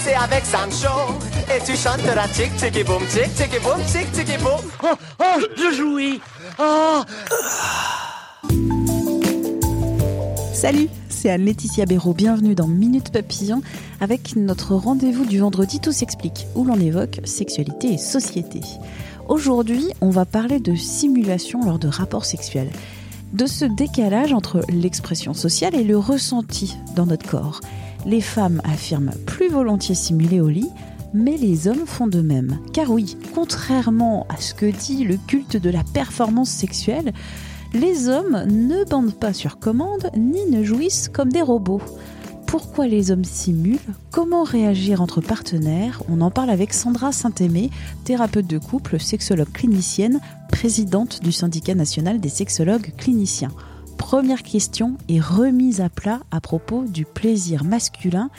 danser avec Sancho. Et tu chanteras tic tic boum, tic tic boum, tic tic boum. Oh, oh, je jouis. Oh. Salut, c'est Anne-Laetitia Béraud. Bienvenue dans Minute Papillon avec notre rendez-vous du vendredi Tout s'explique où l'on évoque sexualité et société. Aujourd'hui, on va parler de simulation lors de rapports sexuels, de ce décalage entre l'expression sociale et le ressenti dans notre corps. Les femmes affirment plus volontiers simuler au lit, mais les hommes font de même. Car oui, contrairement à ce que dit le culte de la performance sexuelle, les hommes ne bandent pas sur commande ni ne jouissent comme des robots. Pourquoi les hommes simulent? Comment réagir entre partenaires? On en parle avec Sandra Saint-Aimé, thérapeute de couple, sexologue clinicienne, présidente du syndicat national des sexologues cliniciens. Première question est remise à plat à propos du plaisir masculin.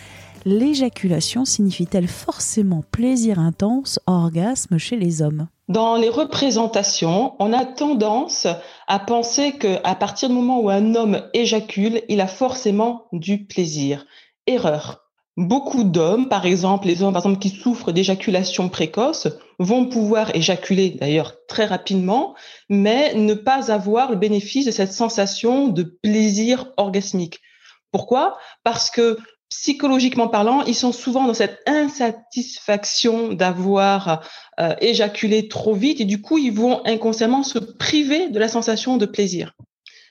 L'éjaculation signifie-t-elle forcément plaisir intense, orgasme chez les hommes? Dans les représentations, on a tendance à penser qu'à partir du moment où un homme éjacule, il a forcément du plaisir. Erreur. Beaucoup d'hommes, par exemple, les hommes par exemple, qui souffrent d'éjaculation précoce, vont pouvoir éjaculer d'ailleurs très rapidement, mais ne pas avoir le bénéfice de cette sensation de plaisir orgasmique. Pourquoi? Parce que psychologiquement parlant, ils sont souvent dans cette insatisfaction d'avoir euh, éjaculé trop vite et du coup, ils vont inconsciemment se priver de la sensation de plaisir.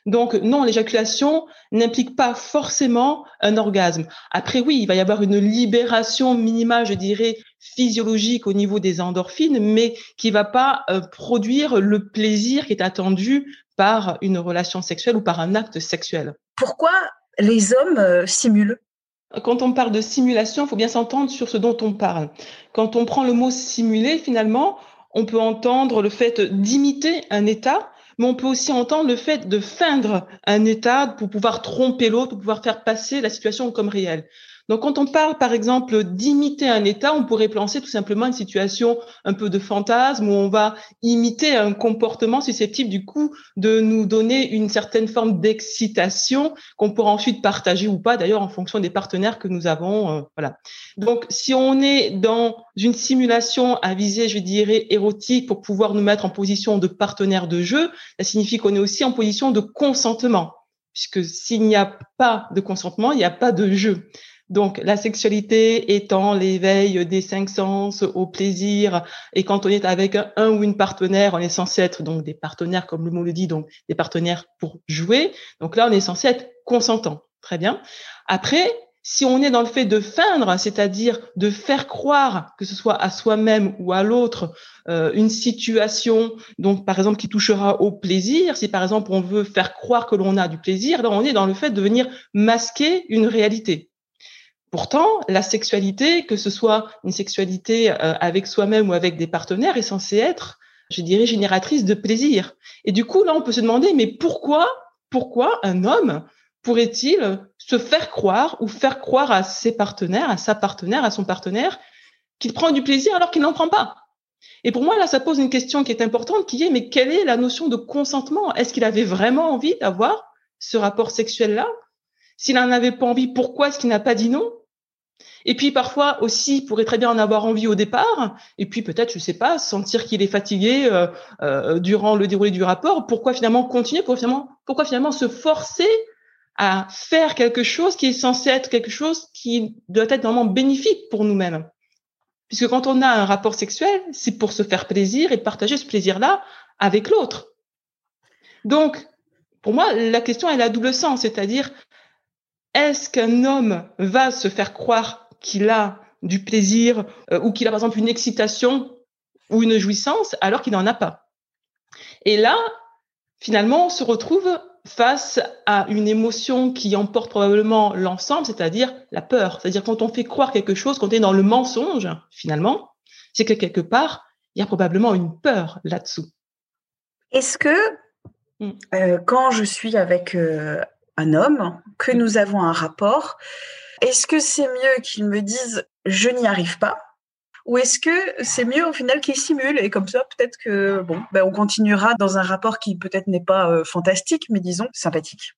Donc non, l'éjaculation n'implique pas forcément un orgasme. Après oui, il va y avoir une libération minimale, je dirais, physiologique au niveau des endorphines, mais qui va pas euh, produire le plaisir qui est attendu par une relation sexuelle ou par un acte sexuel. Pourquoi les hommes euh, simulent? Quand on parle de simulation, il faut bien s'entendre sur ce dont on parle. Quand on prend le mot simuler, finalement, on peut entendre le fait d'imiter un état, mais on peut aussi entendre le fait de feindre un état pour pouvoir tromper l'autre, pour pouvoir faire passer la situation comme réelle. Donc, quand on parle, par exemple, d'imiter un état, on pourrait penser tout simplement une situation un peu de fantasme où on va imiter un comportement susceptible, du coup, de nous donner une certaine forme d'excitation qu'on pourra ensuite partager ou pas, d'ailleurs, en fonction des partenaires que nous avons. Euh, voilà. Donc, si on est dans une simulation à viser, je dirais, érotique pour pouvoir nous mettre en position de partenaire de jeu, ça signifie qu'on est aussi en position de consentement puisque s'il n'y a pas de consentement, il n'y a pas de jeu. Donc, la sexualité étant l'éveil des cinq sens au plaisir, et quand on est avec un, ou une partenaire, on est censé être donc des partenaires, comme le mot le dit, donc des partenaires pour jouer. Donc là, on est censé être consentant. Très bien. Après, si on est dans le fait de feindre, c'est-à-dire de faire croire, que ce soit à soi-même ou à l'autre, euh, une situation, donc par exemple qui touchera au plaisir, si par exemple on veut faire croire que l'on a du plaisir, là on est dans le fait de venir masquer une réalité. Pourtant, la sexualité, que ce soit une sexualité euh, avec soi-même ou avec des partenaires, est censée être, je dirais, génératrice de plaisir. Et du coup, là, on peut se demander, mais pourquoi, pourquoi un homme pourrait-il se faire croire ou faire croire à ses partenaires, à sa partenaire, à son partenaire, qu'il prend du plaisir alors qu'il n'en prend pas? Et pour moi, là, ça pose une question qui est importante, qui est, mais quelle est la notion de consentement? Est-ce qu'il avait vraiment envie d'avoir ce rapport sexuel-là? S'il n'en avait pas envie, pourquoi est-ce qu'il n'a pas dit non? Et puis parfois aussi, il pourrait très bien en avoir envie au départ, et puis peut-être, je sais pas, sentir qu'il est fatigué euh, euh, durant le déroulé du rapport. Pourquoi finalement continuer? Pourquoi finalement, pourquoi finalement se forcer à faire quelque chose qui est censé être quelque chose qui doit être vraiment bénéfique pour nous-mêmes? Puisque quand on a un rapport sexuel, c'est pour se faire plaisir et partager ce plaisir-là avec l'autre. Donc, pour moi, la question elle a double sens, c'est-à-dire est-ce qu'un homme va se faire croire qu'il a du plaisir euh, ou qu'il a par exemple une excitation ou une jouissance alors qu'il n'en a pas. Et là, finalement, on se retrouve face à une émotion qui emporte probablement l'ensemble, c'est-à-dire la peur. C'est-à-dire quand on fait croire quelque chose, quand on est dans le mensonge, finalement, c'est que quelque part, il y a probablement une peur là-dessous. Est-ce que mm. euh, quand je suis avec euh, un homme, que mm. nous avons un rapport, est-ce que c'est mieux qu'ils me disent je n'y arrive pas? Ou est-ce que c'est mieux au final qu'ils simulent? Et comme ça peut-être que bon ben on continuera dans un rapport qui peut-être n'est pas euh, fantastique mais disons sympathique.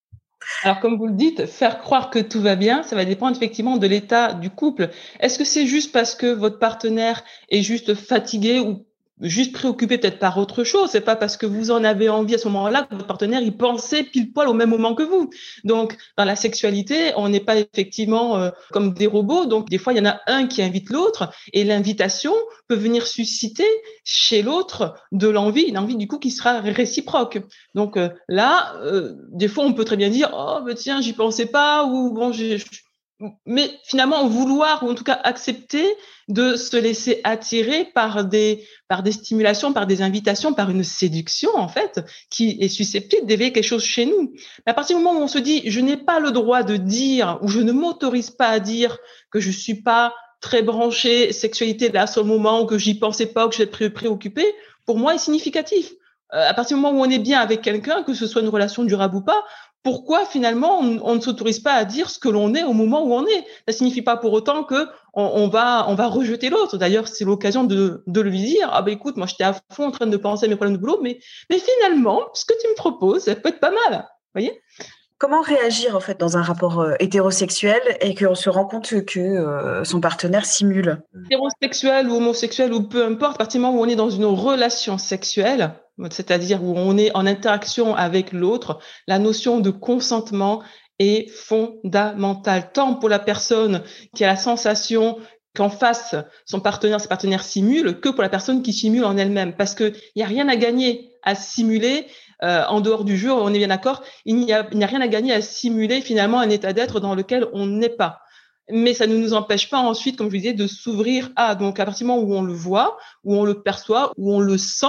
Alors, comme vous le dites, faire croire que tout va bien, ça va dépendre effectivement de l'état du couple. Est-ce que c'est juste parce que votre partenaire est juste fatigué ou juste préoccupé peut-être par autre chose. C'est pas parce que vous en avez envie à ce moment-là que votre partenaire il pensait pile poil au même moment que vous. Donc dans la sexualité, on n'est pas effectivement euh, comme des robots. Donc des fois il y en a un qui invite l'autre et l'invitation peut venir susciter chez l'autre de l'envie, une envie du coup qui sera réciproque. Donc euh, là, euh, des fois on peut très bien dire oh ben tiens j'y pensais pas ou bon j'ai mais finalement vouloir ou en tout cas accepter de se laisser attirer par des par des stimulations, par des invitations, par une séduction en fait qui est susceptible d'éveiller quelque chose chez nous. Mais à partir du moment où on se dit je n'ai pas le droit de dire ou je ne m'autorise pas à dire que je suis pas très branché sexualité là ce moment ou que j'y pensais pas ou que j'étais préoccupé, pour moi est significatif. Euh, à partir du moment où on est bien avec quelqu'un, que ce soit une relation durable ou pas, pourquoi finalement on, ne s'autorise pas à dire ce que l'on est au moment où on est? Ça signifie pas pour autant que on, va on va rejeter l'autre. D'ailleurs, c'est l'occasion de, de lui dire ah ben écoute, moi j'étais à fond en train de penser à mes problèmes de boulot, mais mais finalement ce que tu me proposes, ça peut être pas mal. Voyez? Comment réagir en fait dans un rapport euh, hétérosexuel et qu'on se rend compte que euh, son partenaire simule? Hétérosexuel ou homosexuel ou peu importe, à partir du moment où on est dans une relation sexuelle, c'est-à-dire où on est en interaction avec l'autre, la notion de consentement est fondamentale, tant pour la personne qui a la sensation qu'en face, son partenaire, ses partenaires simulent, que pour la personne qui simule en elle-même. Parce qu'il n'y a rien à gagner à simuler euh, en dehors du jeu, on est bien d'accord, il n'y a, a rien à gagner à simuler finalement un état d'être dans lequel on n'est pas mais ça ne nous empêche pas ensuite, comme je vous disais, de s'ouvrir à. Donc, à partir du moment où on le voit, où on le perçoit, où on le sent,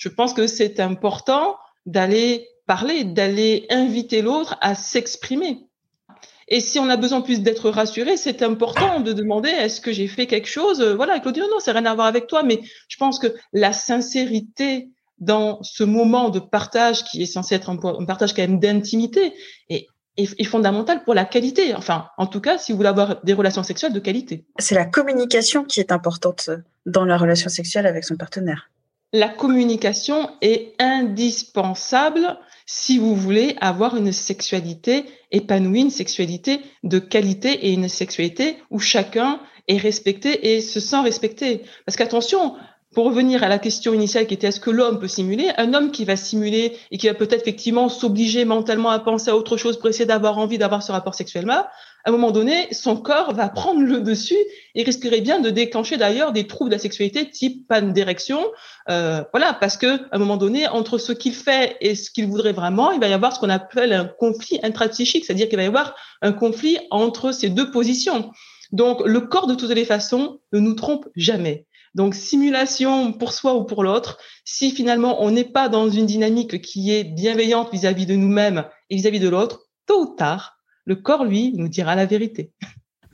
je pense que c'est important d'aller parler, d'aller inviter l'autre à s'exprimer. Et si on a besoin plus d'être rassuré, c'est important de demander est-ce que j'ai fait quelque chose? Voilà, Claudie, non, c'est rien à voir avec toi, mais je pense que la sincérité dans ce moment de partage qui est censé être un, partage quand même d'intimité est, est, fondamentale pour la qualité. Enfin, en tout cas, si vous voulez avoir des relations sexuelles de qualité. C'est la communication qui est importante dans la relation sexuelle avec son partenaire la communication est indispensable si vous voulez avoir une sexualité épanouie, une sexualité de qualité et une sexualité où chacun est respecté et se sent respecté. Parce qu'attention, pour revenir à la question initiale qui était est-ce que l'homme peut simuler? Un homme qui va simuler et qui va peut-être effectivement s'obliger mentalement à penser à autre chose pour essayer d'avoir envie d'avoir ce rapport sexuellement, à un moment donné, son corps va prendre le dessus et risquerait bien de déclencher d'ailleurs des troubles de la sexualité type panne d'érection. Euh, voilà, parce que à un moment donné, entre ce qu'il fait et ce qu'il voudrait vraiment, il va y avoir ce qu'on appelle un conflit intrapsychique, c'est-à-dire qu'il va y avoir un conflit entre ces deux positions. Donc, le corps, de toutes les façons, ne nous trompe jamais. Donc, simulation pour soi ou pour l'autre, si finalement on n'est pas dans une dynamique qui est bienveillante vis-à-vis de nous-mêmes et vis-à-vis de l'autre, tôt ou tard, le corps, lui, nous dira la vérité.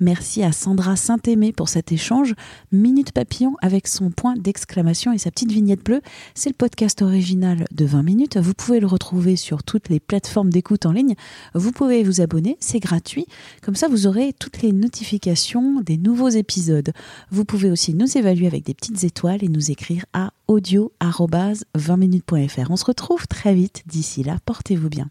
Merci à Sandra Saint-Aimé pour cet échange. Minute Papillon avec son point d'exclamation et sa petite vignette bleue. C'est le podcast original de 20 minutes. Vous pouvez le retrouver sur toutes les plateformes d'écoute en ligne. Vous pouvez vous abonner, c'est gratuit. Comme ça, vous aurez toutes les notifications des nouveaux épisodes. Vous pouvez aussi nous évaluer avec des petites étoiles et nous écrire à audio-20minutes.fr. On se retrouve très vite. D'ici là, portez-vous bien.